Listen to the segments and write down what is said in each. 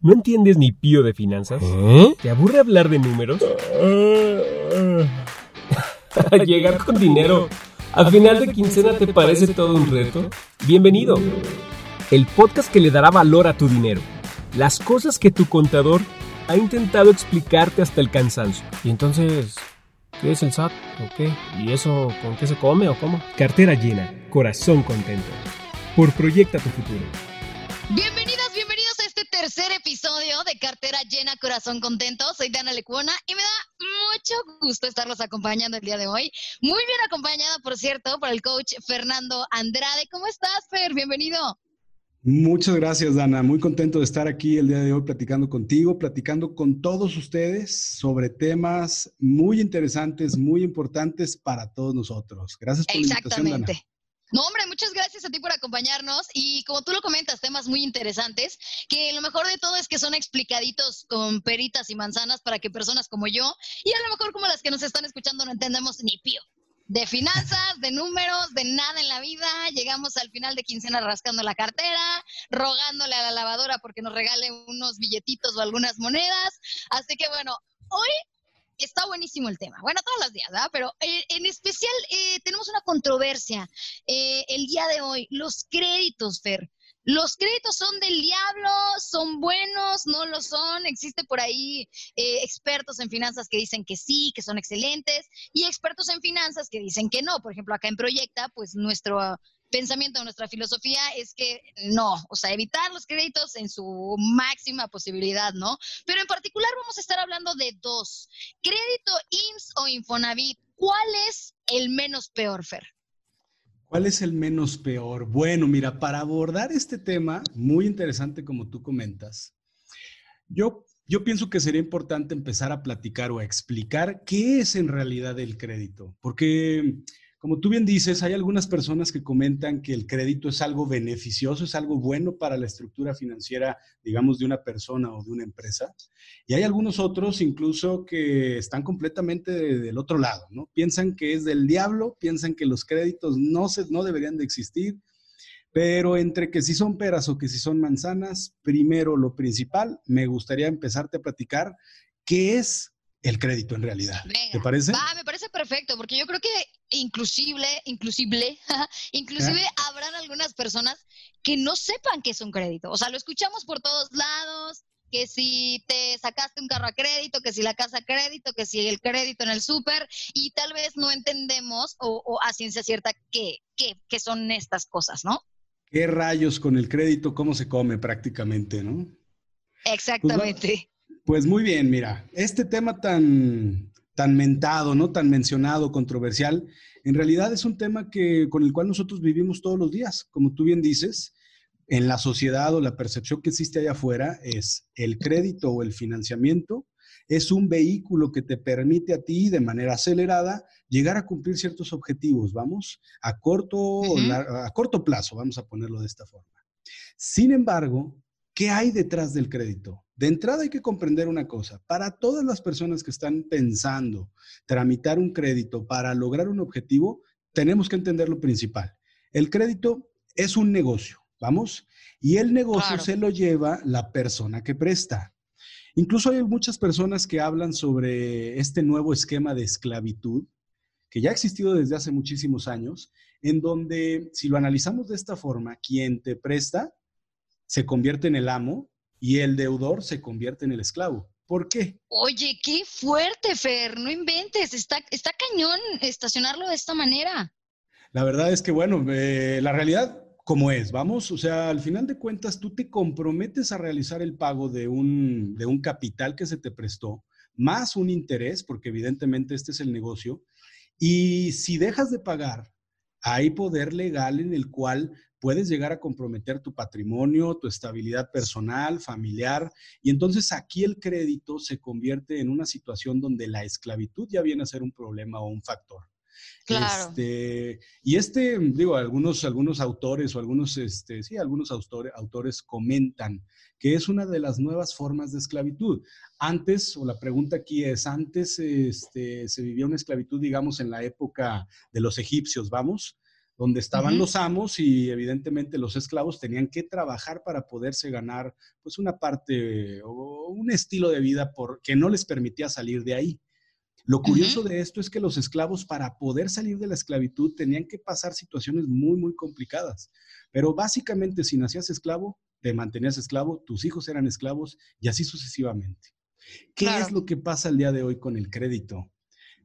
¿No entiendes ni pío de finanzas? ¿Eh? ¿Te aburre hablar de números? Llegar con dinero al final de quincena te parece todo un reto. Bienvenido. El podcast que le dará valor a tu dinero. Las cosas que tu contador ha intentado explicarte hasta el cansancio. ¿Y entonces qué es el SAT o qué? ¿Y eso con qué se come o cómo? Cartera llena, corazón contento. Por Proyecta tu futuro. Este tercer episodio de Cartera Llena, Corazón Contento. Soy Dana Lecuona y me da mucho gusto estarlos acompañando el día de hoy. Muy bien acompañada, por cierto, por el coach Fernando Andrade. ¿Cómo estás, Fer? Bienvenido. Muchas gracias, Dana. Muy contento de estar aquí el día de hoy platicando contigo, platicando con todos ustedes sobre temas muy interesantes, muy importantes para todos nosotros. Gracias por la invitación, Dana. Exactamente. No, hombre, muchas gracias a ti por acompañarnos y como tú lo comentas, temas muy interesantes, que lo mejor de todo es que son explicaditos con peritas y manzanas para que personas como yo y a lo mejor como las que nos están escuchando no entendemos ni pío. De finanzas, de números, de nada en la vida, llegamos al final de quincena rascando la cartera, rogándole a la lavadora porque nos regale unos billetitos o algunas monedas. Así que bueno, hoy está buenísimo el tema. Bueno, todos los días, ¿verdad? Pero eh, en especial eh, tenemos una controversia eh, el día de hoy. Los créditos, Fer. Los créditos son del diablo, son buenos, no lo son. Existe por ahí expertos en finanzas que dicen que sí, que son excelentes, y expertos en finanzas que dicen que no. Por ejemplo, acá en Proyecta, pues nuestro pensamiento, nuestra filosofía es que no, o sea, evitar los créditos en su máxima posibilidad, ¿no? Pero en particular vamos a estar hablando de dos, crédito IMSS o Infonavit. ¿Cuál es el menos peor, Fer? ¿Cuál es el menos peor? Bueno, mira, para abordar este tema, muy interesante como tú comentas, yo, yo pienso que sería importante empezar a platicar o a explicar qué es en realidad el crédito, porque como tú bien dices, hay algunas personas que comentan que el crédito es algo beneficioso, es algo bueno para la estructura financiera, digamos, de una persona o de una empresa. Y hay algunos otros incluso que están completamente del otro lado, ¿no? Piensan que es del diablo, piensan que los créditos no, se, no deberían de existir, pero entre que si son peras o que si son manzanas, primero lo principal, me gustaría empezarte a platicar qué es el crédito en realidad. ¿Te parece? Va, me parece perfecto, porque yo creo que inclusive, inclusive, inclusive habrán algunas personas que no sepan que es un crédito. O sea, lo escuchamos por todos lados, que si te sacaste un carro a crédito, que si la casa a crédito, que si el crédito en el súper, y tal vez no entendemos o, o a ciencia cierta qué, qué, qué son estas cosas, ¿no? ¿Qué rayos con el crédito? ¿Cómo se come prácticamente, no? Exactamente. Pues, pues muy bien, mira, este tema tan, tan mentado, ¿no? Tan mencionado, controversial, en realidad es un tema que, con el cual nosotros vivimos todos los días. Como tú bien dices, en la sociedad o la percepción que existe allá afuera es el crédito o el financiamiento es un vehículo que te permite a ti de manera acelerada llegar a cumplir ciertos objetivos, vamos, a corto, uh -huh. a corto plazo, vamos a ponerlo de esta forma. Sin embargo, ¿qué hay detrás del crédito? De entrada hay que comprender una cosa, para todas las personas que están pensando tramitar un crédito para lograr un objetivo, tenemos que entender lo principal. El crédito es un negocio, ¿vamos? Y el negocio claro. se lo lleva la persona que presta. Incluso hay muchas personas que hablan sobre este nuevo esquema de esclavitud, que ya ha existido desde hace muchísimos años, en donde, si lo analizamos de esta forma, quien te presta se convierte en el amo y el deudor se convierte en el esclavo. ¿Por qué? Oye, qué fuerte, Fer, no inventes, está, está cañón estacionarlo de esta manera. La verdad es que, bueno, eh, la realidad como es, vamos, o sea, al final de cuentas tú te comprometes a realizar el pago de un, de un capital que se te prestó, más un interés, porque evidentemente este es el negocio, y si dejas de pagar, hay poder legal en el cual puedes llegar a comprometer tu patrimonio, tu estabilidad personal, familiar, y entonces aquí el crédito se convierte en una situación donde la esclavitud ya viene a ser un problema o un factor. Claro. Este, y este, digo, algunos, algunos autores o algunos, este, sí, algunos autores, autores comentan que es una de las nuevas formas de esclavitud. Antes, o la pregunta aquí es, antes este, se vivía una esclavitud, digamos, en la época de los egipcios, vamos, donde estaban los amos y evidentemente los esclavos tenían que trabajar para poderse ganar pues una parte o un estilo de vida por, que no les permitía salir de ahí. Lo curioso de esto es que los esclavos para poder salir de la esclavitud tenían que pasar situaciones muy, muy complicadas. Pero básicamente si nacías esclavo, te mantenías esclavo, tus hijos eran esclavos y así sucesivamente. ¿Qué es lo que pasa el día de hoy con el crédito?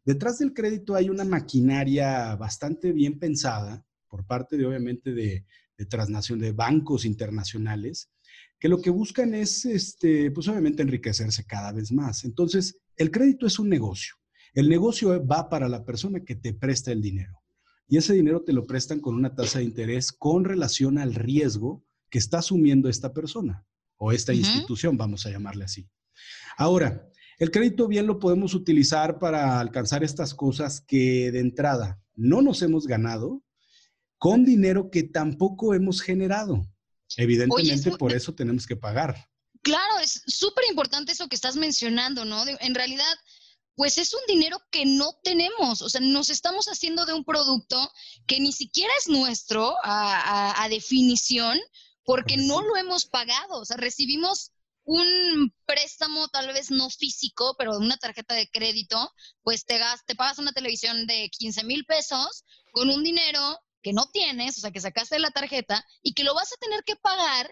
Detrás del crédito hay una maquinaria bastante bien pensada por parte de, obviamente, de, de transnación, de bancos internacionales, que lo que buscan es, este, pues obviamente, enriquecerse cada vez más. Entonces, el crédito es un negocio. El negocio va para la persona que te presta el dinero. Y ese dinero te lo prestan con una tasa de interés con relación al riesgo que está asumiendo esta persona o esta institución, vamos a llamarle así. Ahora, el crédito bien lo podemos utilizar para alcanzar estas cosas que de entrada no nos hemos ganado con dinero que tampoco hemos generado. Evidentemente, por eso tenemos que pagar. Claro, es súper importante eso que estás mencionando, ¿no? en realidad, pues es un dinero que no tenemos, o sea, nos estamos haciendo de un producto que ni siquiera es nuestro a, a definición porque no lo hemos pagado, o sea, recibimos un préstamo tal vez no físico, pero una tarjeta de crédito, pues te, te pagas una televisión de 15 mil pesos con un dinero que no tienes, o sea, que sacaste de la tarjeta y que lo vas a tener que pagar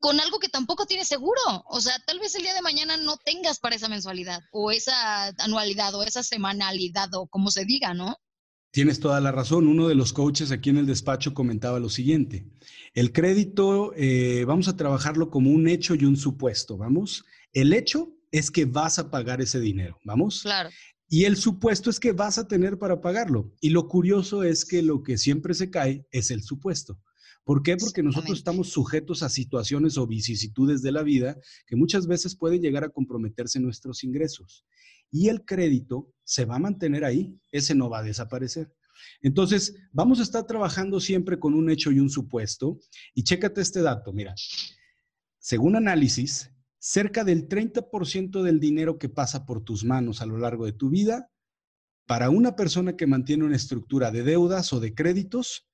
con algo que tampoco tienes seguro. O sea, tal vez el día de mañana no tengas para esa mensualidad o esa anualidad o esa semanalidad o como se diga, ¿no? Tienes toda la razón. Uno de los coaches aquí en el despacho comentaba lo siguiente. El crédito, eh, vamos a trabajarlo como un hecho y un supuesto, ¿vamos? El hecho es que vas a pagar ese dinero, ¿vamos? Claro. Y el supuesto es que vas a tener para pagarlo. Y lo curioso es que lo que siempre se cae es el supuesto. ¿Por qué? Porque nosotros estamos sujetos a situaciones o vicisitudes de la vida que muchas veces pueden llegar a comprometerse nuestros ingresos y el crédito se va a mantener ahí, ese no va a desaparecer. Entonces, vamos a estar trabajando siempre con un hecho y un supuesto. Y chécate este dato, mira, según análisis, cerca del 30% del dinero que pasa por tus manos a lo largo de tu vida, para una persona que mantiene una estructura de deudas o de créditos,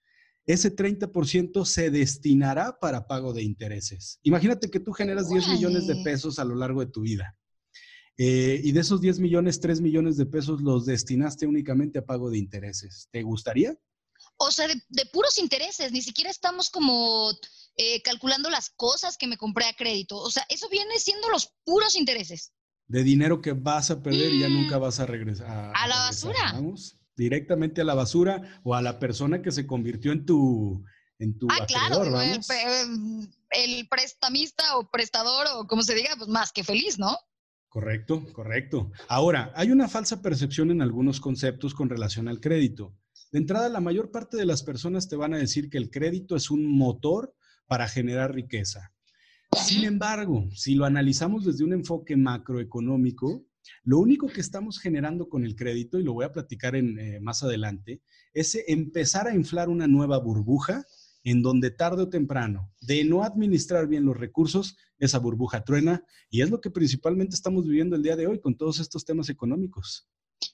ese 30% se destinará para pago de intereses. Imagínate que tú generas 10 millones de pesos a lo largo de tu vida. Eh, y de esos 10 millones, 3 millones de pesos los destinaste únicamente a pago de intereses. ¿Te gustaría? O sea, de, puros intereses, ni siquiera estamos como eh, calculando las cosas que me compré a crédito. O sea, eso viene siendo los puros intereses. De dinero que vas a perder y ya nunca mm. vas a regresar. A, la basura. Vamos, directamente a la basura o a la persona que se convirtió en tu, en tu ah, claro, el prestamista o prestador o como se diga, pues más que feliz, ¿no? Correcto, correcto. Ahora, hay una falsa percepción en algunos conceptos con relación al crédito. De entrada, la mayor parte de las personas te van a decir que el crédito es un motor para generar riqueza. Sin embargo, si lo analizamos desde un enfoque macroeconómico, lo único que estamos generando con el crédito, y lo voy a platicar en, eh, más adelante, es empezar a inflar una nueva burbuja en donde tarde o temprano, de no administrar bien los recursos, esa burbuja truena y es lo que principalmente estamos viviendo el día de hoy con todos estos temas económicos.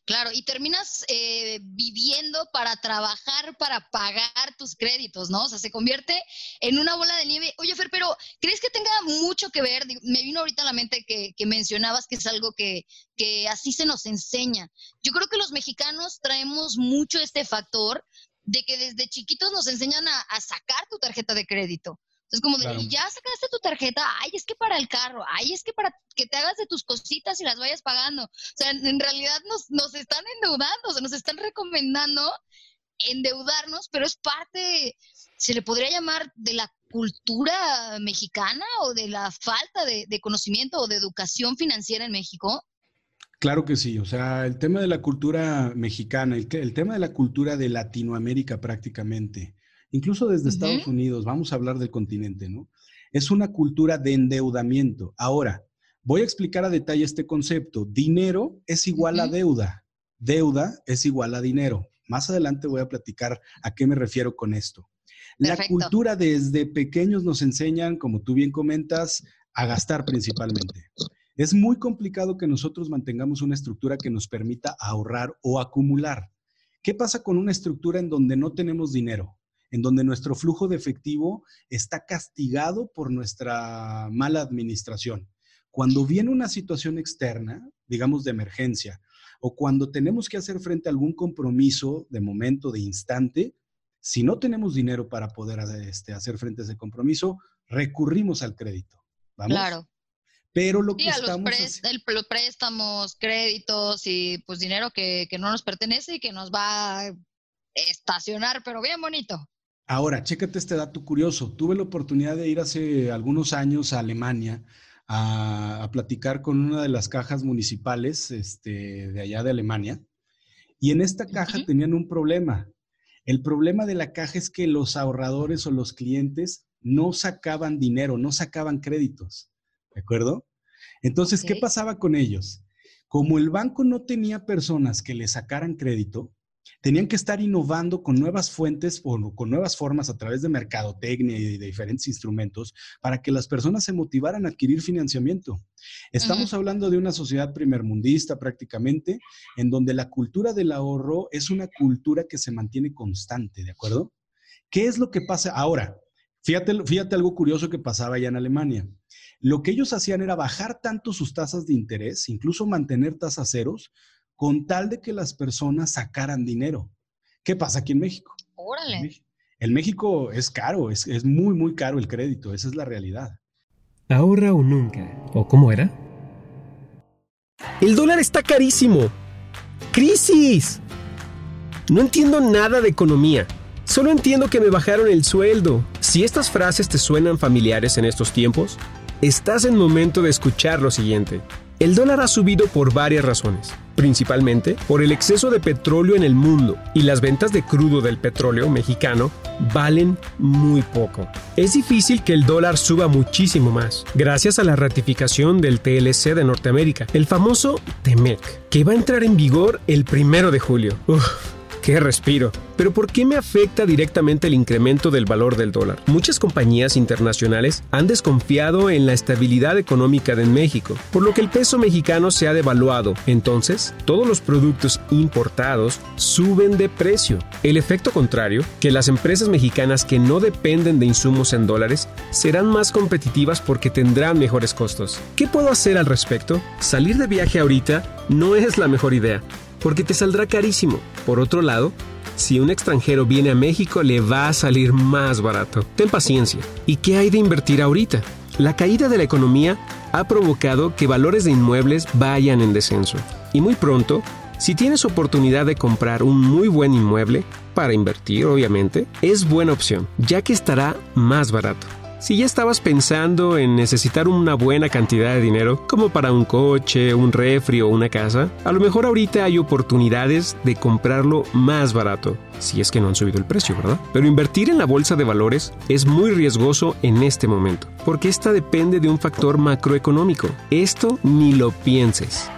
Claro, y terminas eh, viviendo para trabajar, para pagar tus créditos, ¿no? O sea, se convierte en una bola de nieve. Oye, pero ¿crees que tenga mucho que ver? Me vino ahorita a la mente que, mencionabas que es algo que, que así se nos enseña. Yo creo que los mexicanos traemos mucho este factor de que desde chiquitos nos enseñan a, sacar tu tarjeta de crédito. Es como de, ya sacaste tu tarjeta, ay, es que para el carro, ay, es que para que te hagas de tus cositas y las vayas pagando. O sea, en, realidad nos, nos están endeudando, o sea, nos están recomendando endeudarnos, pero es parte, se le podría llamar de la cultura mexicana o de la falta de, de conocimiento o de educación financiera en México. Claro que sí, o sea, el tema de la cultura mexicana, el, tema de la cultura de Latinoamérica prácticamente, incluso desde Estados Unidos, vamos a hablar del continente, ¿no? Es una cultura de endeudamiento. Ahora, voy a explicar a detalle este concepto. Dinero es igual a deuda, deuda es igual a dinero. Más adelante voy a platicar a qué me refiero con esto. La cultura desde pequeños nos enseñan, como tú bien comentas, a gastar principalmente. Es muy complicado que nosotros mantengamos una estructura que nos permita ahorrar o acumular. ¿Qué pasa con una estructura en donde no tenemos dinero? En donde nuestro flujo de efectivo está castigado por nuestra mala administración. Cuando viene una situación externa, digamos de emergencia, o cuando tenemos que hacer frente a algún compromiso de momento, de instante, si no tenemos dinero para poder este, hacer frente a ese compromiso, recurrimos al crédito. ¿Vamos? Claro. Pero lo que estamos los préstamos, créditos y pues dinero que, que, no nos pertenece y que nos va a estacionar, pero bien bonito. Ahora, chécate este dato curioso. Tuve la oportunidad de ir hace algunos años a Alemania a, platicar con una de las cajas municipales este, de allá de Alemania. Y en esta caja tenían un problema. El problema de la caja es que los ahorradores o los clientes no sacaban dinero, no sacaban créditos. ¿De acuerdo? Entonces, ¿qué pasaba con ellos? Como el banco no tenía personas que le sacaran crédito, tenían que estar innovando con nuevas fuentes o con nuevas formas a través de mercadotecnia y de diferentes instrumentos para que las personas se motivaran a adquirir financiamiento. Estamos hablando de una sociedad primermundista prácticamente, en donde la cultura del ahorro es una cultura que se mantiene constante, ¿de acuerdo? ¿Qué es lo que pasa ahora? Fíjate, fíjate algo curioso que pasaba allá en Alemania. Lo que ellos hacían era bajar tanto sus tasas de interés, incluso mantener tasas ceros, con tal de que las personas sacaran dinero. ¿Qué pasa aquí en México? Órale. En México es caro, es, es muy, muy caro el crédito, esa es la realidad. Ahora o nunca. ¿O cómo era? El dólar está carísimo. ¡Crisis! No entiendo nada de economía. Solo entiendo que me bajaron el sueldo. Si estas frases te suenan familiares en estos tiempos, estás en momento de escuchar lo siguiente. El dólar ha subido por varias razones, principalmente por el exceso de petróleo en el mundo y las ventas de crudo del petróleo mexicano valen muy poco. Es difícil que el dólar suba muchísimo más, gracias a la ratificación del TLC de Norteamérica, el famoso TEMEC, que va a entrar en vigor el primero de julio. ¡Qué respiro! Pero ¿por qué me afecta directamente el incremento del valor del dólar? Muchas compañías internacionales han desconfiado en la estabilidad económica de México, por lo que el peso mexicano se ha devaluado. Entonces, todos los productos importados suben de precio. El efecto contrario, que las empresas mexicanas que no dependen de insumos en dólares serán más competitivas porque tendrán mejores costos. ¿Qué puedo hacer al respecto? Salir de viaje ahorita no es la mejor idea porque te saldrá carísimo. Por otro lado, si un extranjero viene a México le va a salir más barato. Ten paciencia. ¿Y qué hay de invertir ahorita? La caída de la economía ha provocado que valores de inmuebles vayan en descenso. Y muy pronto, si tienes oportunidad de comprar un muy buen inmueble, para invertir obviamente, es buena opción, ya que estará más barato. Si ya estabas pensando en necesitar una buena cantidad de dinero, como para un coche, un refri o una casa, a lo mejor ahorita hay oportunidades de comprarlo más barato, si es que no han subido el precio, ¿verdad? Pero invertir en la bolsa de valores es muy riesgoso en este momento, porque esta depende de un factor macroeconómico. Esto ni lo pienses.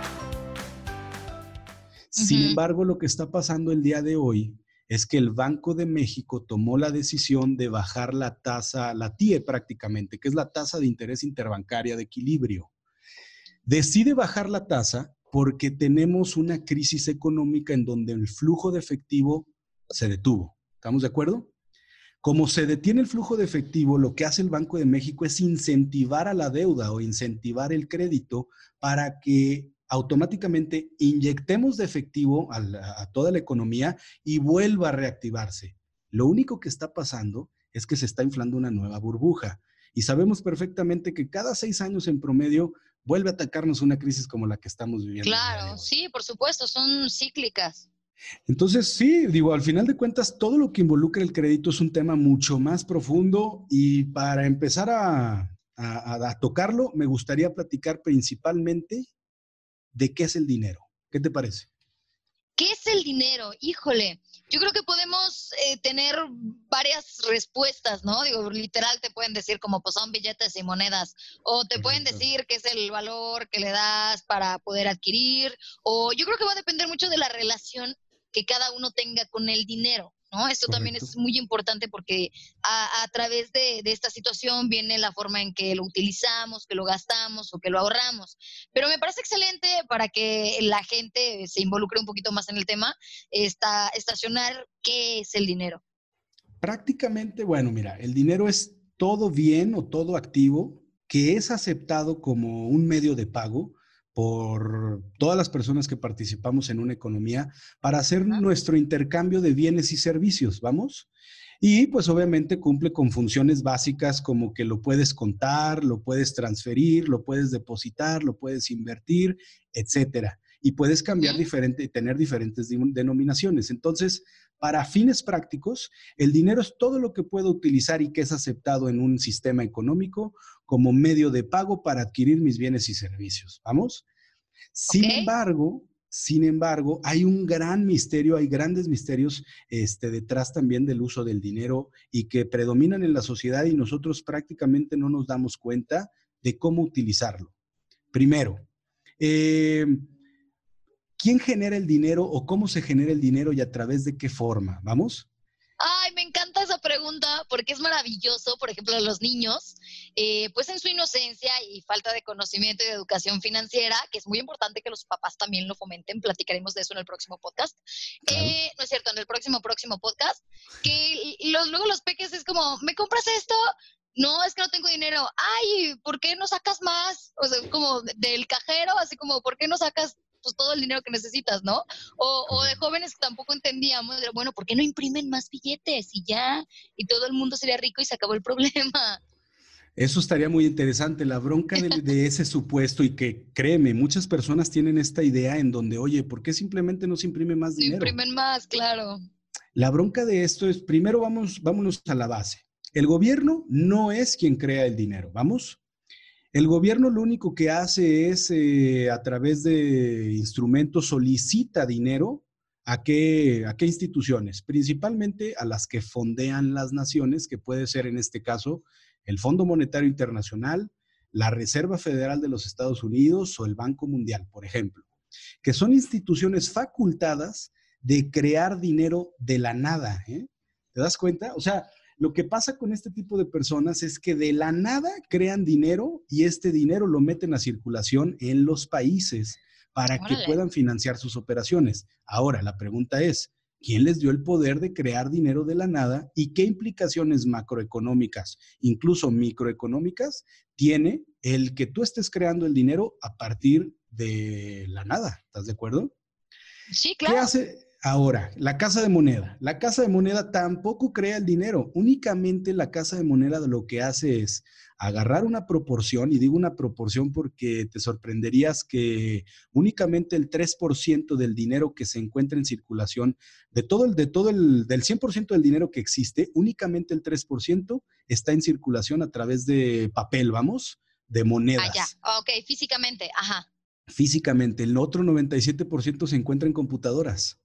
Sin embargo, lo que está pasando el día de hoy es que el Banco de México tomó la decisión de bajar la tasa, la TIE prácticamente, que es la tasa de interés interbancaria de equilibrio. Decide bajar la tasa porque tenemos una crisis económica en donde el flujo de efectivo se detuvo. ¿Estamos de acuerdo? Como se detiene el flujo de efectivo, lo que hace el Banco de México es incentivar a la deuda o incentivar el crédito para que automáticamente inyectemos de efectivo a, toda la economía y vuelva a reactivarse. Lo único que está pasando es que se está inflando una nueva burbuja. Y sabemos perfectamente que cada seis años en promedio vuelve a atacarnos una crisis como la que estamos viviendo. Claro, sí, por supuesto, son cíclicas. Entonces, sí, digo, al final de cuentas, todo lo que involucra el crédito es un tema mucho más profundo y para empezar a, a tocarlo, me gustaría platicar principalmente de qué es el dinero. ¿Qué te parece? ¿Qué es el dinero? Híjole, yo creo que podemos eh, tener varias respuestas, ¿no? Digo, literal te pueden decir como pues son billetes y monedas, o te pueden decir qué es el valor que le das para poder adquirir, o yo creo que va a depender mucho de la relación que cada uno tenga con el dinero. ¿No? Esto también es muy importante porque a, través de, esta situación viene la forma en que lo utilizamos, que lo gastamos o que lo ahorramos. Pero me parece excelente para que la gente se involucre un poquito más en el tema, esta, estacionar qué es el dinero. Prácticamente, bueno, mira, el dinero es todo bien o todo activo que es aceptado como un medio de pago por todas las personas que participamos en una economía para hacer nuestro intercambio de bienes y servicios, ¿vamos? Y pues obviamente cumple con funciones básicas como que lo puedes contar, lo puedes transferir, lo puedes depositar, lo puedes invertir, etcétera. Y puedes cambiar diferente, tener diferentes denominaciones. Entonces, para fines prácticos, el dinero es todo lo que puedo utilizar y que es aceptado en un sistema económico como medio de pago para adquirir mis bienes y servicios. ¿Vamos? Sin embargo, sin embargo, hay un gran misterio, hay grandes misterios este, detrás también del uso del dinero y que predominan en la sociedad y nosotros prácticamente no nos damos cuenta de cómo utilizarlo. Primero, eh, ¿quién genera el dinero o cómo se genera el dinero y a través de qué forma? ¿Vamos? Ay, me encanta esa pregunta porque es maravilloso, por ejemplo, los niños, eh, pues en su inocencia y falta de conocimiento y de educación financiera, que es muy importante que los papás también lo fomenten, platicaremos de eso en el próximo podcast. Eh, no es cierto, en el próximo, próximo podcast, que los, luego los peques es como, ¿me compras esto? no, es que no tengo dinero. Ay, ¿por qué no sacas más? O sea, como del cajero, así como, ¿por qué no sacas pues todo el dinero que necesitas, ¿no? O, de jóvenes que tampoco entendíamos, bueno, ¿por qué no imprimen más billetes y ya? Y todo el mundo sería rico y se acabó el problema. Eso estaría muy interesante, la bronca de, ese supuesto y que créeme, muchas personas tienen esta idea en donde, oye, ¿por qué simplemente no se imprime más dinero? Se imprimen más, claro. La bronca de esto es, primero vamos, vámonos a la base. El gobierno no es quien crea el dinero, ¿vamos? El gobierno lo único que hace es, eh, a través de instrumentos, solicita dinero a qué, a qué instituciones, principalmente a las que fondean las naciones, que puede ser en este caso el Fondo Monetario Internacional, la Reserva Federal de los Estados Unidos o el Banco Mundial, por ejemplo, que son instituciones facultadas de crear dinero de la nada. ¿eh? ¿Te das cuenta? O sea, lo que pasa con este tipo de personas es que de la nada crean dinero y este dinero lo meten a circulación en los países para que puedan financiar sus operaciones. Ahora, la pregunta es, ¿quién les dio el poder de crear dinero de la nada y qué implicaciones macroeconómicas, incluso microeconómicas, tiene el que tú estés creando el dinero a partir de la nada? ¿Estás de acuerdo? Sí, claro. ¿Qué hace, Ahora, la casa de moneda. La casa de moneda tampoco crea el dinero. Únicamente la casa de moneda lo que hace es agarrar una proporción, y digo una proporción porque te sorprenderías que únicamente el 3% del dinero que se encuentra en circulación, de todo el, de todo el, del 100% del dinero que existe, únicamente el 3% está en circulación a través de papel, vamos, de monedas. Ah, ya, ok, físicamente, ajá. Físicamente, el otro 97% se encuentra en computadoras.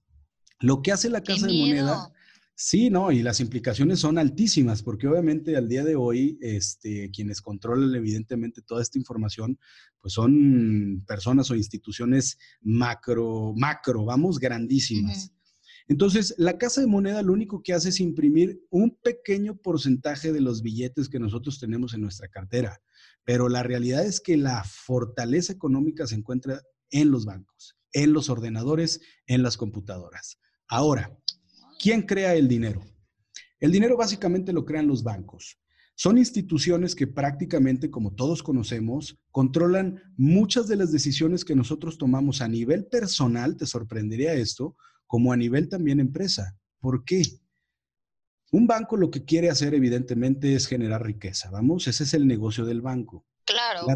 Lo que hace la casa de moneda, sí, no, y las implicaciones son altísimas, porque obviamente al día de hoy, este, quienes controlan evidentemente toda esta información, pues son personas o instituciones macro, macro, vamos, grandísimas. Entonces, la casa de moneda lo único que hace es imprimir un pequeño porcentaje de los billetes que nosotros tenemos en nuestra cartera, pero la realidad es que la fortaleza económica se encuentra en los bancos, en los ordenadores, en las computadoras. Ahora, ¿quién crea el dinero? El dinero básicamente lo crean los bancos. Son instituciones que prácticamente, como todos conocemos, controlan muchas de las decisiones que nosotros tomamos a nivel personal, te sorprendería esto, como a nivel también empresa. ¿Por qué? Un banco lo que quiere hacer evidentemente es generar riqueza, vamos, ese es el negocio del banco. Claro.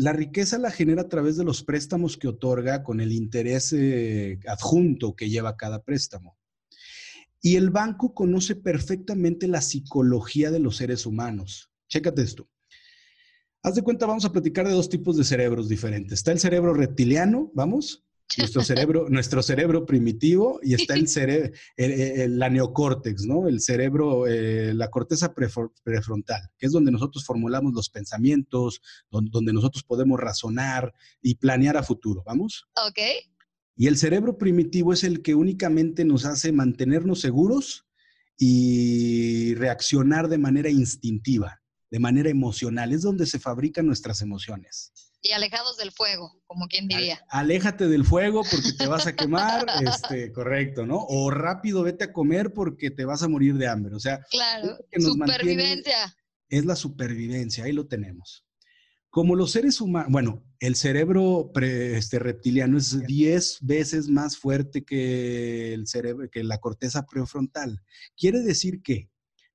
La, riqueza la genera a través de los préstamos que otorga con el interés eh, adjunto que lleva cada préstamo. Y el banco conoce perfectamente la psicología de los seres humanos. Chécate esto. Haz de cuenta, vamos a platicar de dos tipos de cerebros diferentes. Está el cerebro reptiliano, vamos, nuestro cerebro, nuestro cerebro primitivo y está el cerebro, la neocórtex, ¿no? El cerebro, eh, la corteza prefrontal, que es donde nosotros formulamos los pensamientos, donde, nosotros podemos razonar y planear a futuro, ¿vamos? Ok. Y el cerebro primitivo es el que únicamente nos hace mantenernos seguros y reaccionar de manera instintiva, de manera emocional. Es donde se fabrican nuestras emociones. Y alejados del fuego, como quien diría. Aléjate del fuego porque te vas a quemar, este, correcto, ¿no? O rápido vete a comer porque te vas a morir de hambre. O sea, claro, supervivencia. Es la supervivencia, ahí lo tenemos. Como los seres humanos, bueno, el cerebro este, reptiliano es 10 veces más fuerte que el cerebro, que la corteza prefrontal. Quiere decir que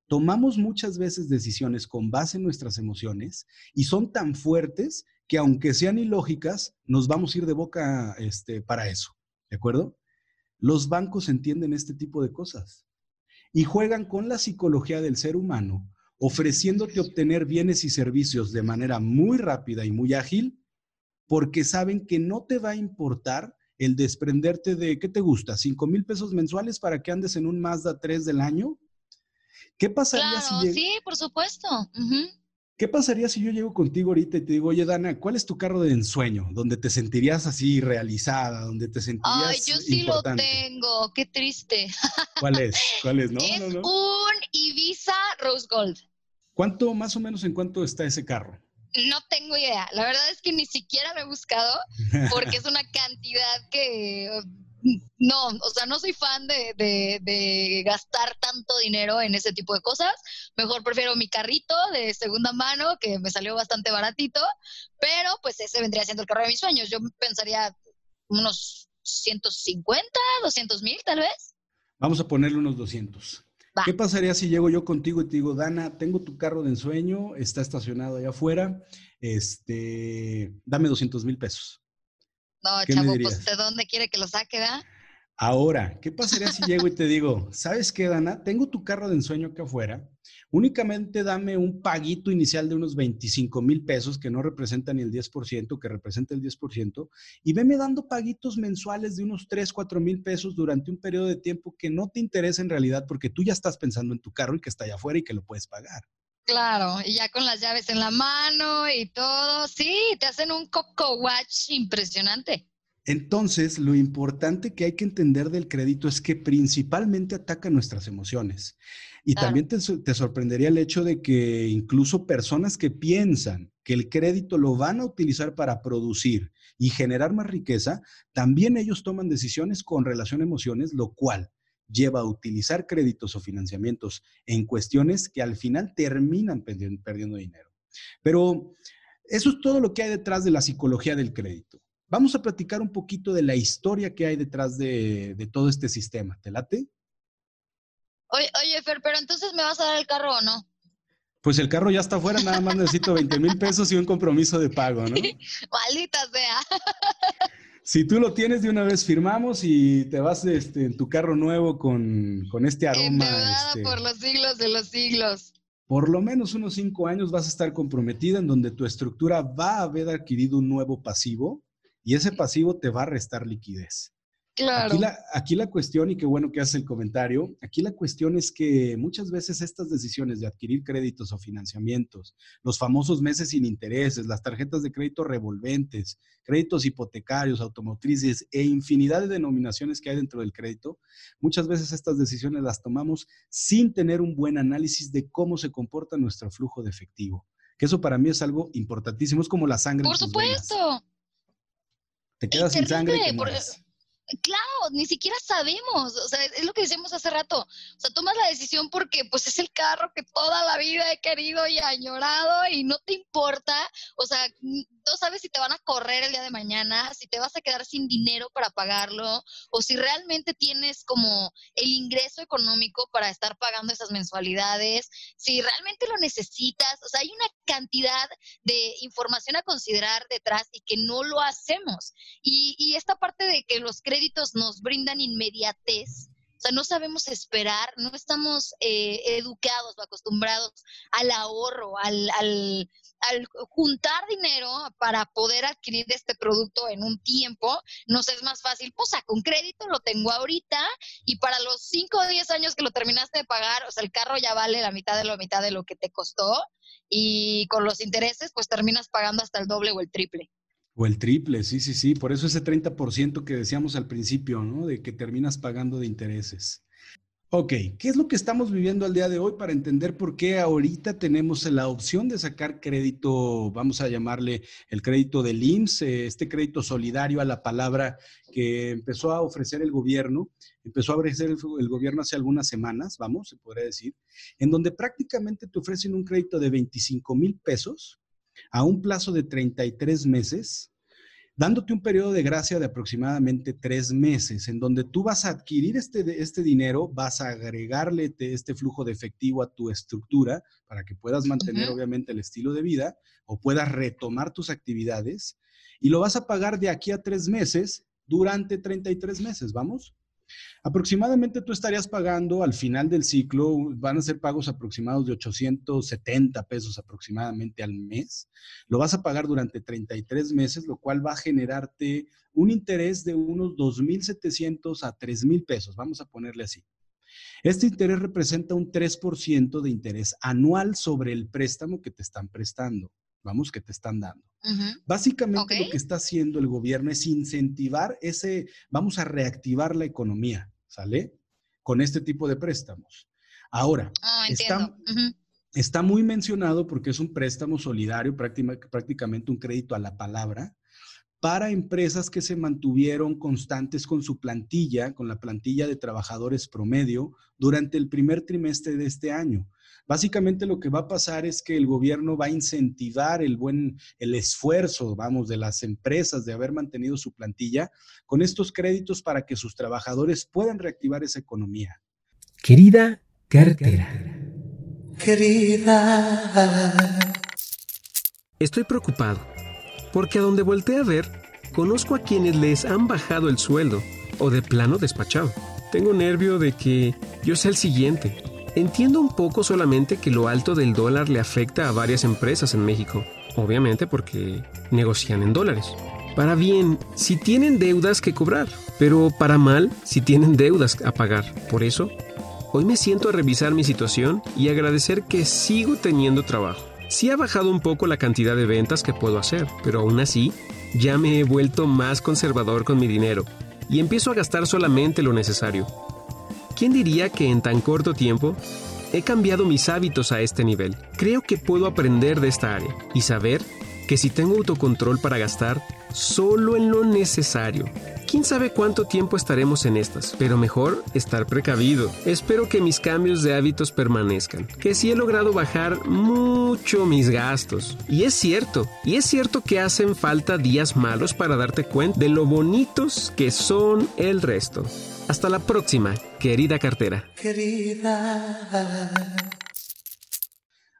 tomamos muchas veces decisiones con base en nuestras emociones y son tan fuertes que aunque sean ilógicas, nos vamos a ir de boca este, para eso. ¿De acuerdo? Los bancos entienden este tipo de cosas y juegan con la psicología del ser humano, ofreciéndote obtener bienes y servicios de manera muy rápida y muy ágil, porque saben que no te va a importar el desprenderte de, ¿qué te gusta? ¿Cinco mil pesos mensuales para que andes en un Mazda 3 del año? ¿Qué pasaría si... Sí, por supuesto. ¿Qué pasaría si yo llego contigo ahorita y te digo, oye, Dana, ¿cuál es tu carro de ensueño? Donde te sentirías así realizada, donde te sentirías. Ay, yo sí lo tengo, qué triste. ¿Cuál es? ¿Cuál es? No, es un Ibiza Rose Gold. ¿Cuánto, más o menos, en cuánto está ese carro? No tengo idea. La verdad es que ni siquiera lo he buscado porque es una cantidad que no, o sea, no soy fan de, gastar tanto dinero en ese tipo de cosas. Mejor prefiero mi carrito de segunda mano, que me salió bastante baratito, pero pues ese vendría siendo el carro de mis sueños. Yo pensaría unos 150, 200 mil tal vez. Vamos a ponerle unos 200. ¿Qué pasaría si llego yo contigo y te digo, Dana, tengo tu carro de ensueño, está estacionado allá afuera, este, dame 200 mil pesos? No, chavo, pues ¿de dónde quiere que lo saque, da? Ahora, ¿qué pasaría si llego y te digo, ¿sabes qué, Dana? Tengo tu carro de ensueño acá afuera. Únicamente dame un paguito inicial de unos 25 mil pesos, que no representa ni el 10%, que representa el 10%, y veme dando paguitos mensuales de unos 3, 4 mil pesos durante un periodo de tiempo que no te interesa en realidad porque tú ya estás pensando en tu carro y que está allá afuera y que lo puedes pagar. Claro, y ya con las llaves en la mano y todo, sí, te hacen un coco watch impresionante. Entonces, lo importante que hay que entender del crédito es que principalmente ataca nuestras emociones. Y también te, te, sorprendería el hecho de que incluso personas que piensan que el crédito lo van a utilizar para producir y generar más riqueza, también ellos toman decisiones con relación a emociones, lo cual lleva a utilizar créditos o financiamientos en cuestiones que al final terminan perdiendo dinero. Pero eso es todo lo que hay detrás de la psicología del crédito. Vamos a platicar un poquito de la historia que hay detrás de, todo este sistema. ¿Te late? Oye, oye, Fer, pero entonces me vas a dar el carro o no? Pues el carro ya está afuera, nada más necesito 20 mil pesos y un compromiso de pago, ¿no? Maldita sea. Si tú lo tienes de una vez, firmamos y te vas este, en tu carro nuevo con, este aroma. Este, por los siglos de los siglos. Por lo menos unos cinco años vas a estar comprometida en donde tu estructura va a haber adquirido un nuevo pasivo y ese pasivo te va a restar liquidez. Claro. Aquí la, cuestión, y qué bueno que hace el comentario, aquí la cuestión es que muchas veces estas decisiones de adquirir créditos o financiamientos, los famosos meses sin intereses, las tarjetas de crédito revolventes, créditos hipotecarios, automotrices e infinidad de denominaciones que hay dentro del crédito, muchas veces estas decisiones las tomamos sin tener un buen análisis de cómo se comporta nuestro flujo de efectivo. Que eso para mí es algo importantísimo, es como la sangre. Por supuesto. Te quedas sin sangre. Y Claro, ni siquiera sabemos, o sea, es lo que decíamos hace rato, o sea, tomas la decisión porque pues es el carro que toda la vida he querido y añorado y no te importa, o sea, no sabes si te van a correr el día de mañana, si te vas a quedar sin dinero para pagarlo o si realmente tienes como el ingreso económico para estar pagando esas mensualidades, si realmente lo necesitas, o sea, hay una cantidad de información a considerar detrás y que no lo hacemos. Y, y esta parte de que los créditos nos brindan inmediatez, sea, no sabemos esperar, no estamos eh, educados o acostumbrados al ahorro, al, al, juntar dinero para poder adquirir este producto en un tiempo. Nos es más fácil, pues saco un crédito, lo tengo ahorita y para los 5 o 10 años que lo terminaste de pagar, o sea, el carro ya vale la mitad de la mitad de lo que te costó y con los intereses, pues terminas pagando hasta el doble o el triple. O el triple, sí, sí, sí. Por eso ese 30% que decíamos al principio, ¿no? De que terminas pagando de intereses. Ok, ¿qué es lo que estamos viviendo al día de hoy para entender por qué ahorita tenemos la opción de sacar crédito, vamos a llamarle el crédito del IMSS, eh, este crédito solidario a la palabra que empezó a ofrecer el gobierno, empezó a ofrecer el, gobierno hace algunas semanas, vamos, se podría decir, en donde prácticamente te ofrecen un crédito de 25 mil pesos a un plazo de 33 meses dándote un periodo de gracia de aproximadamente tres meses, en donde tú vas a adquirir este, este dinero, vas a agregarle este flujo de efectivo a tu estructura para que puedas mantener obviamente el estilo de vida o puedas retomar tus actividades y lo vas a pagar de aquí a tres meses durante 33 meses, ¿vamos? Aproximadamente tú estarías pagando al final del ciclo, van a ser pagos aproximados de 870 pesos aproximadamente al mes. Lo vas a pagar durante 33 meses, lo cual va a generarte un interés de unos 2.700 a 3.000 pesos, vamos a ponerle así. Este interés representa un 3% de interés anual sobre el préstamo que te están prestando vamos, que te están dando. Básicamente lo que está haciendo el gobierno es incentivar ese, vamos a reactivar la economía, ¿sale? Con este tipo de préstamos. Ahora, ah, está, está, muy mencionado porque es un préstamo solidario, prácticamente un crédito a la palabra, para empresas que se mantuvieron constantes con su plantilla, con la plantilla de trabajadores promedio, durante el primer trimestre de este año. Básicamente lo que va a pasar es que el gobierno va a incentivar el buen, el esfuerzo, vamos, de las empresas de haber mantenido su plantilla con estos créditos para que sus trabajadores puedan reactivar esa economía. Querida cartera. Querida. Estoy preocupado porque a donde volteé a ver, conozco a quienes les han bajado el sueldo o de plano despachado. Tengo nervio de que yo sea el siguiente Entiendo un poco solamente que lo alto del dólar le afecta a varias empresas en México, obviamente porque negocian en dólares. Para bien, si tienen deudas que cobrar, pero para mal, si tienen deudas a pagar. Por eso, hoy me siento a revisar mi situación y agradecer que sigo teniendo trabajo. Sí ha bajado un poco la cantidad de ventas que puedo hacer, pero aún así, ya me he vuelto más conservador con mi dinero y empiezo a gastar solamente lo necesario. ¿Quién diría que en tan corto tiempo he cambiado mis hábitos a este nivel? Creo que puedo aprender de esta área y saber que si tengo autocontrol para gastar solo en lo necesario. Quién sabe cuánto tiempo estaremos en estas, pero mejor estar precavido. Espero que mis cambios de hábitos permanezcan, que sí he logrado bajar mucho mis gastos. Y es cierto, y es cierto que hacen falta días malos para darte cuenta de lo bonitos que son el resto. Hasta la próxima, querida cartera. Querida.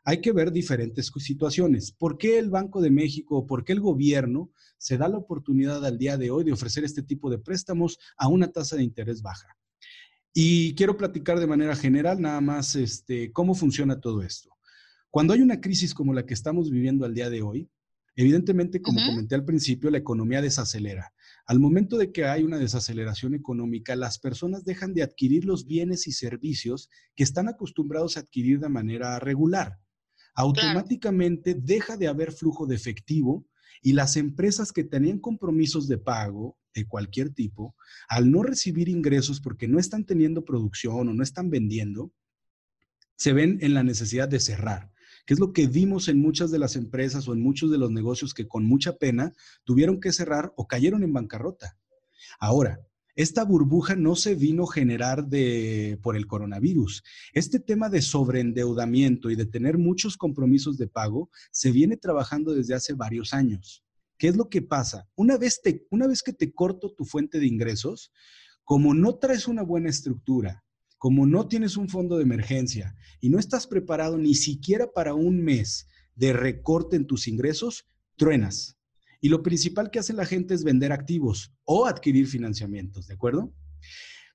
Hay que ver diferentes situaciones. ¿Por qué el Banco de México, por qué el gobierno se da la oportunidad al día de hoy de ofrecer este tipo de préstamos a una tasa de interés baja? Y quiero platicar de manera general nada más este, cómo funciona todo esto. Cuando hay una crisis como la que estamos viviendo al día de hoy, evidentemente, como comenté al principio, la economía desacelera. Al momento de que hay una desaceleración económica, las personas dejan de adquirir los bienes y servicios que están acostumbrados a adquirir de manera regular. Automáticamente deja de haber flujo de efectivo y las empresas que tenían compromisos de pago de cualquier tipo, al no recibir ingresos porque no están teniendo producción o no están vendiendo, se ven en la necesidad de cerrar que es lo que vimos en muchas de las empresas o en muchos de los negocios que con mucha pena tuvieron que cerrar o cayeron en bancarrota. Ahora, esta burbuja no se vino a generar de, por el coronavirus. Este tema de sobreendeudamiento y de tener muchos compromisos de pago se viene trabajando desde hace varios años. ¿Qué es lo que pasa? Una vez, una vez que te corto tu fuente de ingresos, como no traes una buena estructura, como no tienes un fondo de emergencia y no estás preparado ni siquiera para un mes de recorte en tus ingresos, truenas. Y lo principal que hace la gente es vender activos o adquirir financiamientos, ¿de acuerdo?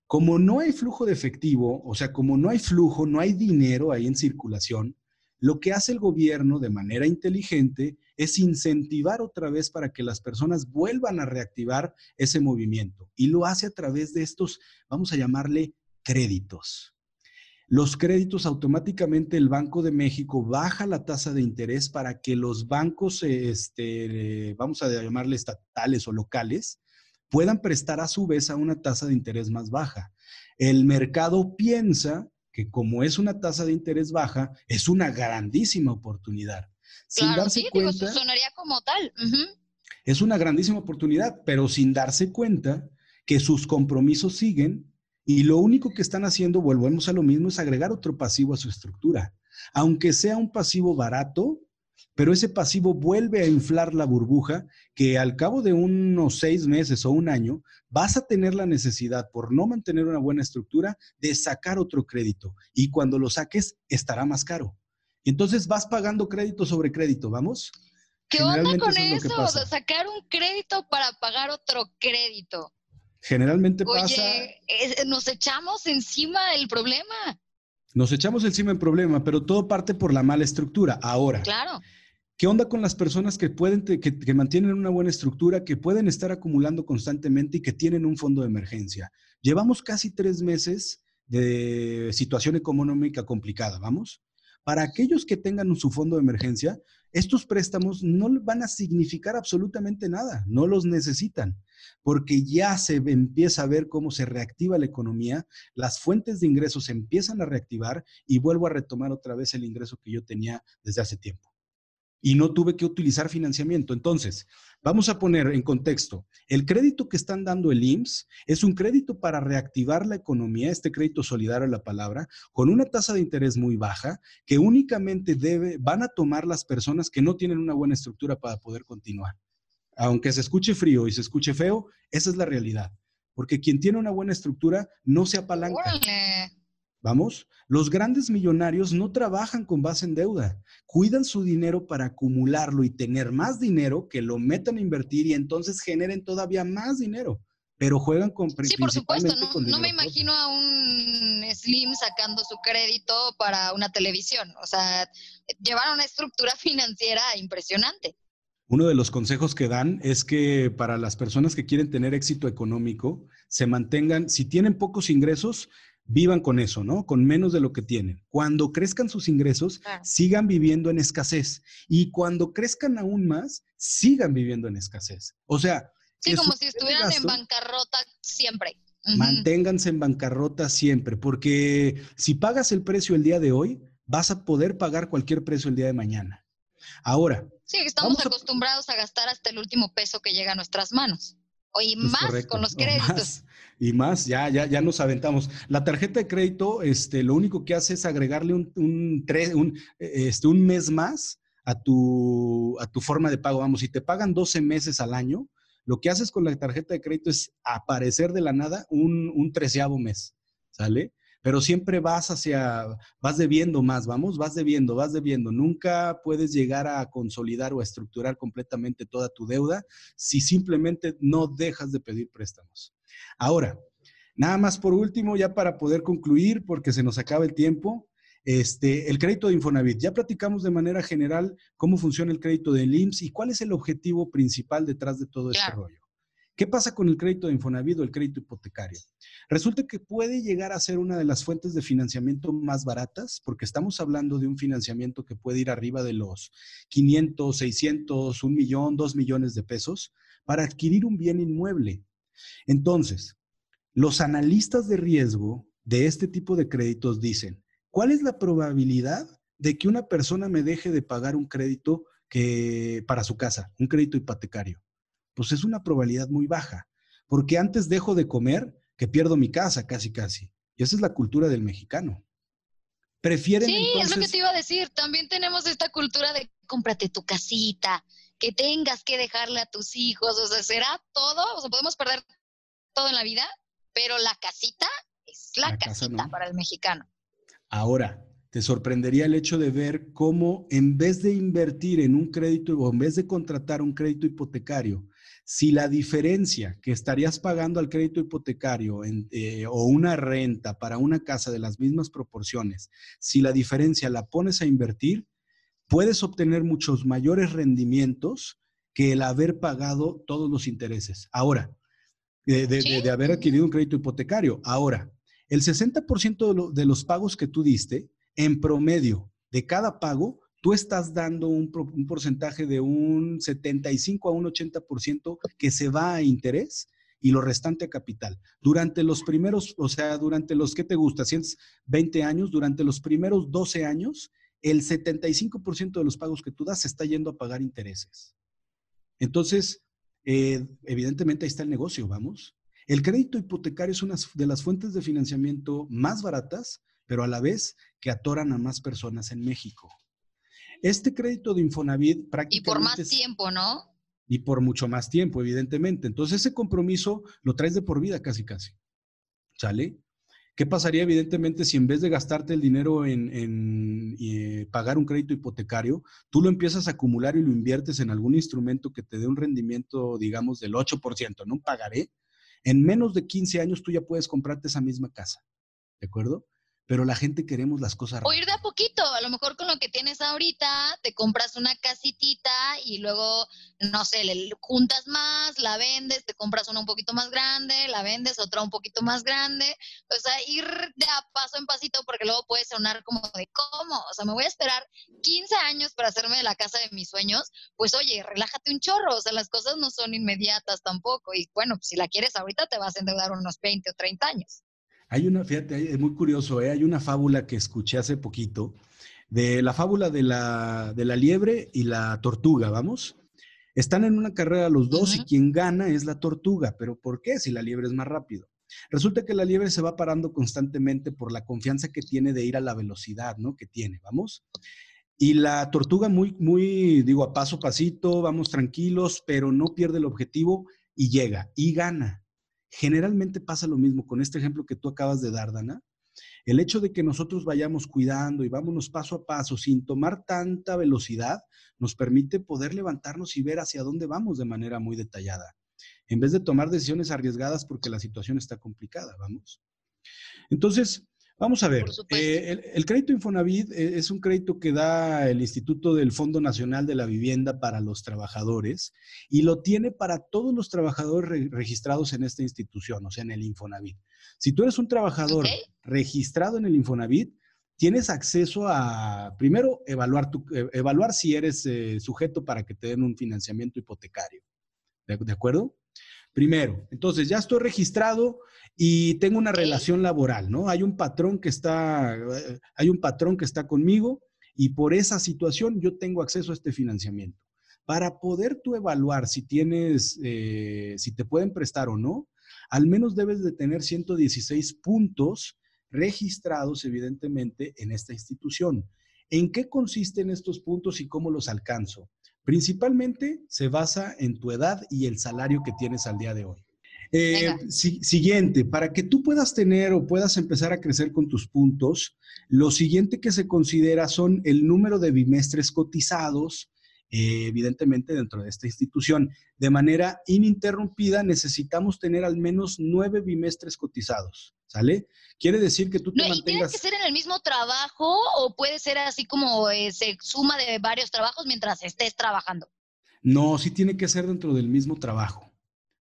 Como no hay flujo de efectivo, o sea, como no hay flujo, no hay dinero ahí en circulación, lo que hace el gobierno de manera inteligente es incentivar otra vez para que las personas vuelvan a reactivar ese movimiento. Y lo hace a través de estos, vamos a llamarle créditos. Los créditos automáticamente el Banco de México baja la tasa de interés para que los bancos, este, vamos a llamarle estatales o locales, puedan prestar a su vez a una tasa de interés más baja. El mercado piensa que como es una tasa de interés baja, es una grandísima oportunidad. Sin darse cuenta, sonaría como tal. Es una grandísima oportunidad, pero sin darse cuenta que sus compromisos siguen y lo único que están haciendo, volvemos a lo mismo, es agregar otro pasivo a su estructura. Aunque sea un pasivo barato, pero ese pasivo vuelve a inflar la burbuja que al cabo de unos seis meses o un año vas a tener la necesidad, por no mantener una buena estructura, de sacar otro crédito. Y cuando lo saques, estará más caro. Y entonces vas pagando crédito sobre crédito, ¿vamos? ¿Qué onda con eso? O sea, sacar un crédito para pagar otro crédito. Generalmente pasa. Oye, nos echamos encima el problema. Nos echamos encima el problema, pero todo parte por la mala estructura. Ahora, claro. ¿Qué onda con las personas que pueden, que, mantienen una buena estructura, que pueden estar acumulando constantemente y que tienen un fondo de emergencia? Llevamos casi tres meses de situación económica complicada, ¿vamos? Para aquellos que tengan su fondo de emergencia, estos préstamos no van a significar absolutamente nada, no los necesitan, porque ya se empieza a ver cómo se reactiva la economía, las fuentes de ingresos se empiezan a reactivar y vuelvo a retomar otra vez el ingreso que yo tenía desde hace tiempo y no tuve que utilizar financiamiento. Entonces, vamos a poner en contexto, el crédito que están dando el IMSS es un crédito para reactivar la economía, este crédito solidario la palabra, con una tasa de interés muy baja que únicamente debe, van a tomar las personas que no tienen una buena estructura para poder continuar. Aunque se escuche frío y se escuche feo, esa es la realidad. Porque quien tiene una buena estructura no se apalanca. Vamos, los grandes millonarios no trabajan con base en deuda, cuidan su dinero para acumularlo y tener más dinero que lo metan a invertir y entonces generen todavía más dinero, pero juegan con Sí, por supuesto, no, me imagino a un Slim sacando su crédito para una televisión, o sea, llevar una estructura financiera impresionante. Uno de los consejos que dan es que para las personas que quieren tener éxito económico, se mantengan, si tienen pocos ingresos, vivan con eso, ¿no? Con menos de lo que tienen. Cuando crezcan sus ingresos, sigan viviendo en escasez. Y cuando crezcan aún más, sigan viviendo en escasez. O sea... Sí, como si estuvieran en bancarrota siempre. Manténganse en bancarrota siempre, porque si pagas el precio el día de hoy, vas a poder pagar cualquier precio el día de mañana. Ahora. Sí, estamos acostumbrados a gastar hasta el último peso que llega a nuestras manos. Y más con los créditos. Y más, ya, ya, ya nos aventamos. La tarjeta de crédito, este, lo único que hace es agregarle un, un, un, este, un mes más a tu, a tu forma de pago. Vamos, si te pagan 12 meses al año, lo que haces con la tarjeta de crédito es aparecer de la nada un, un treceavo mes, ¿sale? pero siempre vas hacia, vas debiendo más, vamos, vas debiendo, vas debiendo. Nunca puedes llegar a consolidar o a estructurar completamente toda tu deuda si simplemente no dejas de pedir préstamos. Ahora, nada más por último, ya para poder concluir, porque se nos acaba el tiempo, este, el crédito de Infonavit. Ya platicamos de manera general cómo funciona el crédito del IMSS y cuál es el objetivo principal detrás de todo este rollo. ¿Qué pasa con el crédito de Infonavit o el crédito hipotecario? Resulta que puede llegar a ser una de las fuentes de financiamiento más baratas, porque estamos hablando de un financiamiento que puede ir arriba de los 500, 600, 1 millón, 2 millones de pesos para adquirir un bien inmueble. Entonces, los analistas de riesgo de este tipo de créditos dicen, ¿cuál es la probabilidad de que una persona me deje de pagar un crédito que, para su casa, un crédito hipotecario? pues es una probabilidad muy baja, porque antes dejo de comer que pierdo mi casa casi casi. Y esa es la cultura del mexicano. Prefieren Sí, es lo que te iba a decir. También tenemos esta cultura de cómprate tu casita, que tengas que dejarle a tus hijos, o sea, será todo, o sea, podemos perder todo en la vida, pero la casita es la, casita para el mexicano. Ahora, te sorprendería el hecho de ver cómo en vez de invertir en un crédito o en vez de contratar un crédito hipotecario, si la diferencia que estarías pagando al crédito hipotecario eh, o una renta para una casa de las mismas proporciones, si la diferencia la pones a invertir, puedes obtener muchos mayores rendimientos que el haber pagado todos los intereses. Ahora, de, haber adquirido un crédito hipotecario. Ahora, el 60% de los pagos que tú diste, en promedio de cada pago, tú estás dando un, porcentaje de un 75 a un 80% que se va a interés y lo restante a capital. Durante los primeros, o sea, durante los, ¿qué te gusta? 120 años, durante los primeros 12 años, el 75% de los pagos que tú das se está yendo a pagar intereses. Entonces, eh, evidentemente ahí está el negocio, vamos. El crédito hipotecario es una de las fuentes de financiamiento más baratas, pero a la vez que atoran a más personas en México. Este crédito de Infonavit prácticamente... Y por más tiempo, ¿no? Y por mucho más tiempo, evidentemente. Entonces ese compromiso lo traes de por vida casi, casi. ¿Sale? ¿Qué pasaría, evidentemente, si en vez de gastarte el dinero en, eh, pagar un crédito hipotecario, tú lo empiezas a acumular y lo inviertes en algún instrumento que te dé un rendimiento, digamos, del 8%, no pagaré? En menos de 15 años tú ya puedes comprarte esa misma casa. ¿De acuerdo? Pero la gente queremos las cosas O ir de a poquito, a lo mejor con lo que tienes ahorita, te compras una casitita y luego, no sé, le juntas más, la vendes, te compras una un poquito más grande, la vendes otra un poquito más grande, o sea, ir de a paso en pasito porque luego puede sonar como de cómo, o sea, me voy a esperar 15 años para hacerme de la casa de mis sueños, pues oye, relájate un chorro, o sea, las cosas no son inmediatas tampoco. Y bueno, si la quieres ahorita te vas a endeudar unos 20 o 30 años. Hay una, fíjate, es muy curioso, ¿eh? hay una fábula que escuché hace poquito, de la fábula de la, de la liebre y la tortuga, ¿vamos? Están en una carrera los dos y quien gana es la tortuga, pero ¿por qué si la liebre es más rápido? Resulta que la liebre se va parando constantemente por la confianza que tiene de ir a la velocidad, ¿no? Que tiene, ¿vamos? Y la tortuga muy, muy, digo, a paso a pasito, vamos tranquilos, pero no pierde el objetivo y llega y gana. Generalmente pasa lo mismo con este ejemplo que tú acabas de dar, Dana. El hecho de que nosotros vayamos cuidando y vámonos paso a paso sin tomar tanta velocidad nos permite poder levantarnos y ver hacia dónde vamos de manera muy detallada, en vez de tomar decisiones arriesgadas porque la situación está complicada, vamos. Entonces, Vamos a ver, eh, el, crédito Infonavit eh, es un crédito que da el Instituto del Fondo Nacional de la Vivienda para los trabajadores y lo tiene para todos los trabajadores registrados en esta institución, o sea, en el Infonavit. Si tú eres un trabajador registrado en el Infonavit, tienes acceso a, primero, evaluar, tu, e, evaluar si eres eh, sujeto para que te den un financiamiento hipotecario. ¿De, acuerdo? Primero, entonces ya estoy registrado y tengo una relación laboral, ¿no? Hay un patrón que está, eh, hay un patrón que está conmigo y por esa situación yo tengo acceso a este financiamiento. Para poder tú evaluar si tienes, eh, si te pueden prestar o no, al menos debes de tener 116 puntos registrados, evidentemente, en esta institución. ¿En qué consisten estos puntos y cómo los alcanzo? Principalmente se basa en tu edad y el salario que tienes al día de hoy. Eh, siguiente, para que tú puedas tener o puedas empezar a crecer con tus puntos, lo siguiente que se considera son el número de bimestres cotizados, eh, evidentemente dentro de esta institución. De manera ininterrumpida necesitamos tener al menos nueve bimestres cotizados, ¿sale? Quiere decir que tú te mantengas... ¿Tiene que ser en el mismo trabajo o puede ser así como eh, se suma de varios trabajos mientras estés trabajando? No, sí tiene que ser dentro del mismo trabajo.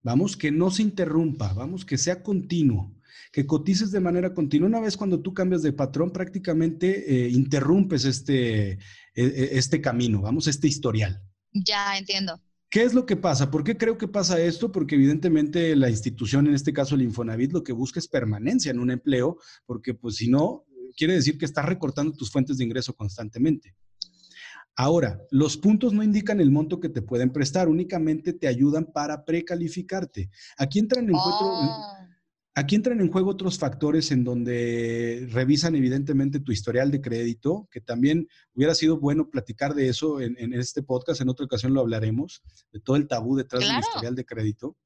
Vamos, que no se interrumpa, vamos, que sea continuo, que cotices de manera continua. Una vez cuando tú cambias de patrón, prácticamente eh, interrumpes este, e, e, este camino, vamos, este historial. Ya entiendo. ¿Qué es lo que pasa? ¿Por qué creo que pasa esto? Porque evidentemente la institución, en este caso el Infonavit, lo que busca es permanencia en un empleo, porque pues si no, quiere decir que estás recortando tus fuentes de ingreso constantemente. Ahora, los puntos no indican el monto que te pueden prestar, únicamente te ayudan para precalificarte. Aquí entran en juego. Aquí entran en juego otros factores en donde revisan evidentemente tu historial de crédito, que también hubiera sido bueno platicar de eso en, este podcast, en otra ocasión lo hablaremos, de todo el tabú detrás del historial de crédito.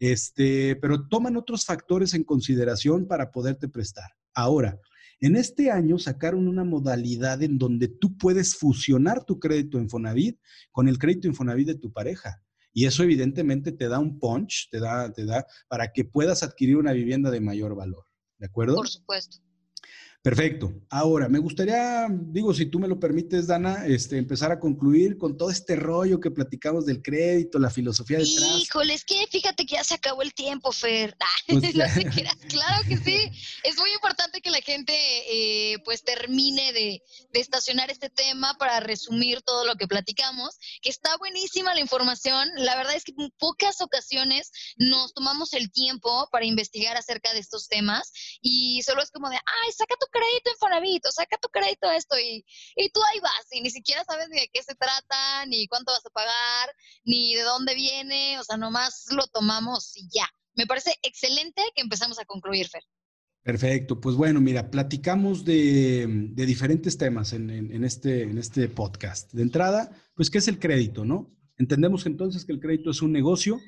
Este, pero toman otros factores en consideración para poderte prestar. Ahora, en este año sacaron una modalidad en donde tú puedes fusionar tu crédito Infonavit con el crédito Infonavit de tu pareja. Y eso evidentemente te da un punch, te da, te da para que puedas adquirir una vivienda de mayor valor. ¿De acuerdo? Por supuesto. Perfecto. Ahora, me gustaría, digo, si tú me lo permites, Dana, este, empezar a concluir con todo este rollo que platicamos del crédito, la filosofía detrás. Híjole, es que fíjate que ya se acabó el tiempo, Fer. Pues No te creas, claro que sí. Es muy importante que la gente eh, pues termine de, de estacionar este tema para resumir todo lo que platicamos, que está buenísima la información. La verdad es que en pocas ocasiones nos tomamos el tiempo para investigar acerca de estos temas y solo es como de, ay, saca tu crédito en Fonavit, o saca tu crédito esto y, y tú ahí vas y ni siquiera sabes ni de qué se trata, ni cuánto vas a pagar, ni de dónde viene, o sea, nomás lo tomamos y ya. Me parece excelente que empezamos a concluir, Fer. Perfecto, pues bueno, mira, platicamos de, de diferentes temas en, en- en este, en este podcast. De entrada, pues, ¿qué es el crédito, no? Entendemos entonces que el crédito es un negocio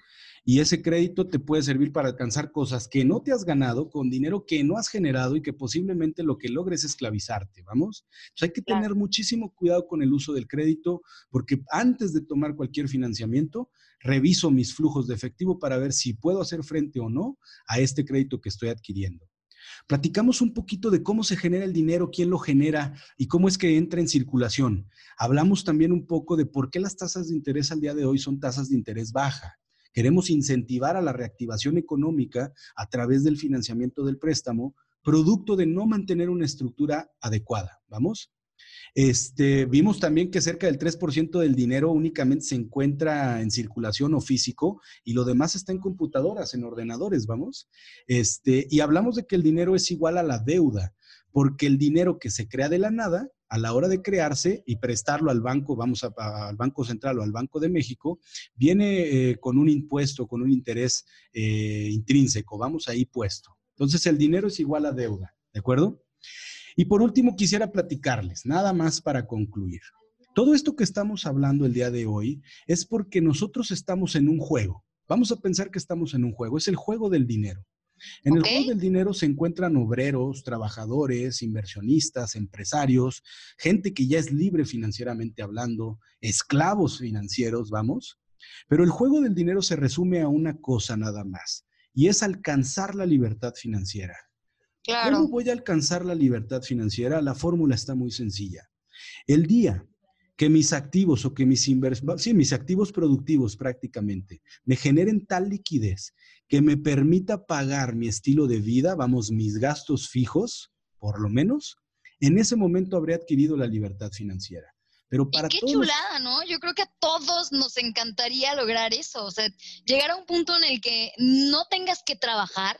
y ese crédito te puede servir para alcanzar cosas que no te has ganado con dinero que no has generado y que posiblemente lo que logres es esclavizarte, ¿vamos? Entonces hay que Claro. tener muchísimo cuidado con el uso del crédito porque antes de tomar cualquier financiamiento, reviso mis flujos de efectivo para ver si puedo hacer frente o no a este crédito que estoy adquiriendo. Platicamos un poquito de cómo se genera el dinero, quién lo genera y cómo es que entra en circulación. Hablamos también un poco de por qué las tasas de interés al día de hoy son tasas de interés baja. Queremos incentivar a la reactivación económica a través del financiamiento del préstamo, producto de no mantener una estructura adecuada. ¿Vamos? Este, vimos también que cerca del 3% del dinero únicamente se encuentra en circulación o físico y lo demás está en computadoras, en ordenadores, vamos. Este, y hablamos de que el dinero es igual a la deuda, porque el dinero que se crea de la nada, a la hora de crearse y prestarlo al banco, vamos a- a- al Banco Central o al Banco de México, viene eh, con un impuesto, con un interés eh, intrínseco, vamos ahí puesto. Entonces el dinero es igual a deuda, ¿de acuerdo? Y por último, quisiera platicarles, nada más para concluir. Todo esto que estamos hablando el día de hoy es porque nosotros estamos en un juego. Vamos a pensar que estamos en un juego, es el juego del dinero. En el juego del dinero se encuentran obreros, trabajadores, inversionistas, empresarios, gente que ya es libre financieramente hablando, esclavos financieros, vamos. Pero el juego del dinero se resume a una cosa nada más, y es alcanzar la libertad financiera. Claro. ¿Cómo voy a alcanzar la libertad financiera? La fórmula está muy sencilla. El día que mis activos o que mis invers sí, mis activos productivos prácticamente me generen tal liquidez que me permita pagar mi estilo de vida, vamos, mis gastos fijos, por lo menos, en ese momento habré adquirido la libertad financiera. Pero para y qué todos chulada, ¿no? Yo creo que a todos nos encantaría lograr eso, o sea, llegar a un punto en el que no tengas que trabajar,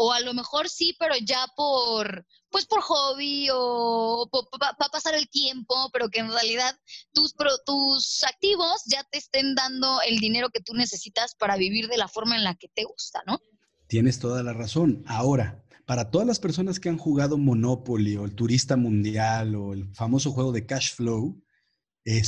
o a lo mejor sí, pero ya por, pues por hobby o para pasar el tiempo, pero que en realidad tus, pro- tus activos ya te estén dando el dinero que tú necesitas para vivir de la forma en la que te gusta, ¿no? Tienes toda la razón. Ahora, para todas las personas que han jugado Monopoly o el Turista Mundial o el famoso juego de Cash Flow,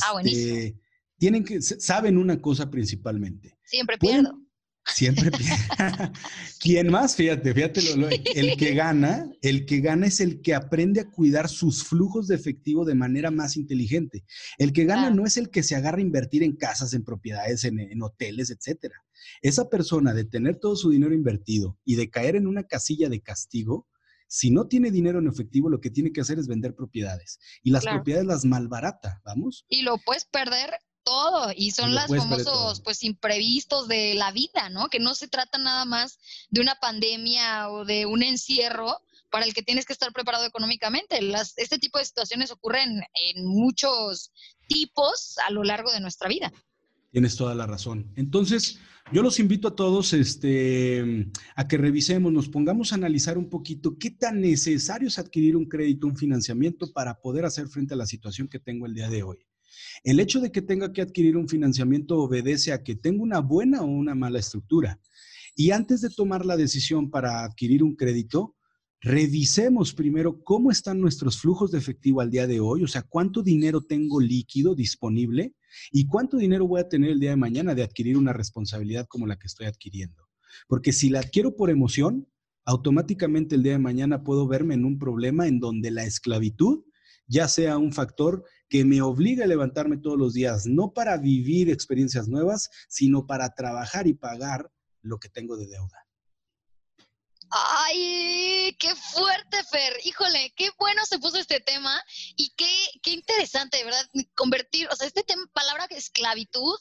Ah, este, tienen que, saben una cosa principalmente. Siempre Pueden- pierdo. Siempre. ¿Quién más? Fíjate, fíjate, lo- lo- el que gana, el que gana es el que aprende a cuidar sus flujos de efectivo de manera más inteligente. El que gana no es el que se agarra a invertir en casas, en propiedades, en, en hoteles, etcétera. Esa persona de tener todo su dinero invertido y de caer en una casilla de castigo, si no tiene dinero en efectivo, lo que tiene que hacer es vender propiedades. Y las Claro. propiedades las malbarata, ¿vamos? Y lo puedes perder todo. Y son lo los famosos, pues, imprevistos de la vida, ¿no? Que no se trata nada más de una pandemia o de un encierro para el que tienes que estar preparado económicamente. Las, este tipo de situaciones ocurren en muchos tipos a lo largo de nuestra vida. Tienes toda la razón. Entonces, yo los invito a todos este, a que revisemos, nos pongamos a analizar un poquito qué tan necesario es adquirir un crédito, un financiamiento para poder hacer frente a la situación que tengo el día de hoy. El hecho de que tenga que adquirir un financiamiento obedece a que tengo una buena o una mala estructura. Y antes de tomar la decisión para adquirir un crédito, revisemos primero cómo están nuestros flujos de efectivo al día de hoy, o sea, cuánto dinero tengo líquido disponible y cuánto dinero voy a tener el día de mañana de adquirir una responsabilidad como la que estoy adquiriendo. Porque si la adquiero por emoción, automáticamente el día de mañana puedo verme en un problema en donde la esclavitud ya sea un factor que me obliga a levantarme todos los días, no para vivir experiencias nuevas, sino para trabajar y pagar lo que tengo de deuda. Ay, qué fuerte, Fer. Híjole, qué bueno se puso este tema y qué, qué interesante, de verdad, convertir, o sea, este tema, palabra esclavitud,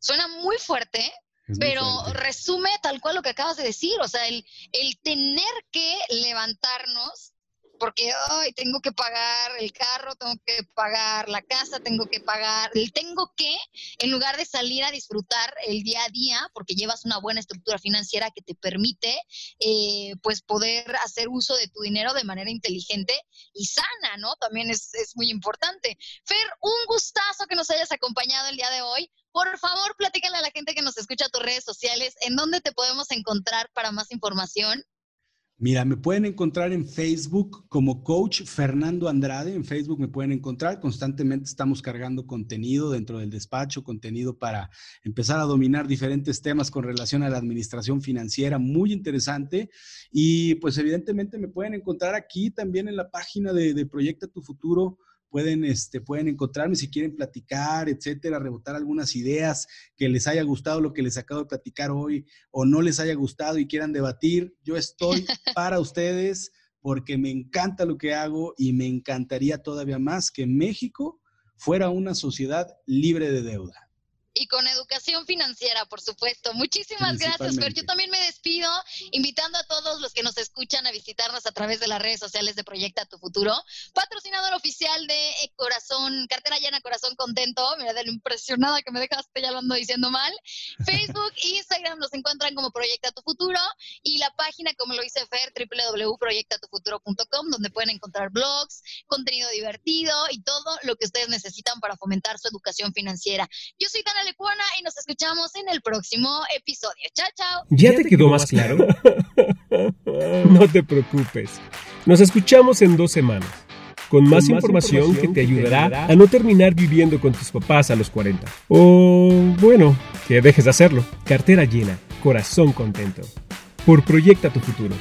suena muy fuerte, pero resume tal cual lo que acabas de decir, o sea, el, el tener que levantarnos porque hoy tengo que pagar el carro, tengo que pagar la casa, tengo que pagar, tengo que, en lugar de salir a disfrutar el día a día, porque llevas una buena estructura financiera que te permite, eh, pues, poder hacer uso de tu dinero de manera inteligente y sana, ¿no? También es, es muy importante. Fer, un gustazo que nos hayas acompañado el día de hoy. Por favor, platícale a la gente que nos escucha a tus redes sociales, en dónde te podemos encontrar para más información. Mira, me pueden encontrar en Facebook como Coach Fernando Andrade. En Facebook me pueden encontrar. Constantemente estamos cargando contenido dentro del despacho, contenido para empezar a dominar diferentes temas con relación a la administración financiera, muy interesante. Y pues evidentemente me pueden encontrar aquí también en la página de, de Proyecta tu Futuro pueden, este, pueden encontrarme si quieren platicar, etcétera, rebotar algunas ideas que les haya gustado lo que les acabo de platicar hoy o no les haya gustado y quieran debatir. Yo estoy para ustedes porque me encanta lo que hago y me encantaría todavía más que México fuera una sociedad libre de deuda y con educación financiera, por supuesto. Muchísimas gracias, Fer. Yo también me despido, invitando a todos los que nos escuchan a visitarnos a través de las redes sociales de Proyecta Tu Futuro, patrocinador oficial de Corazón, Cartera Llena Corazón Contento. Mira, de lo impresionada que me dejaste, ya lo ando diciendo mal. Facebook e Instagram nos encuentran como Proyecta Tu Futuro y la página, como lo dice Fer, www.proyectatufuturo.com, donde pueden encontrar blogs, contenido divertido y todo lo que ustedes necesitan para fomentar su educación financiera. Yo soy Lecuona y nos escuchamos en el próximo episodio. Chao, chao. ¿Ya te quedó más claro? no te preocupes. Nos escuchamos en dos semanas. Con más, información, que te ayudará a no terminar viviendo con tus papás a los 40. O, bueno, que dejes de hacerlo. Cartera llena, corazón contento. Por Proyecta tu futuro.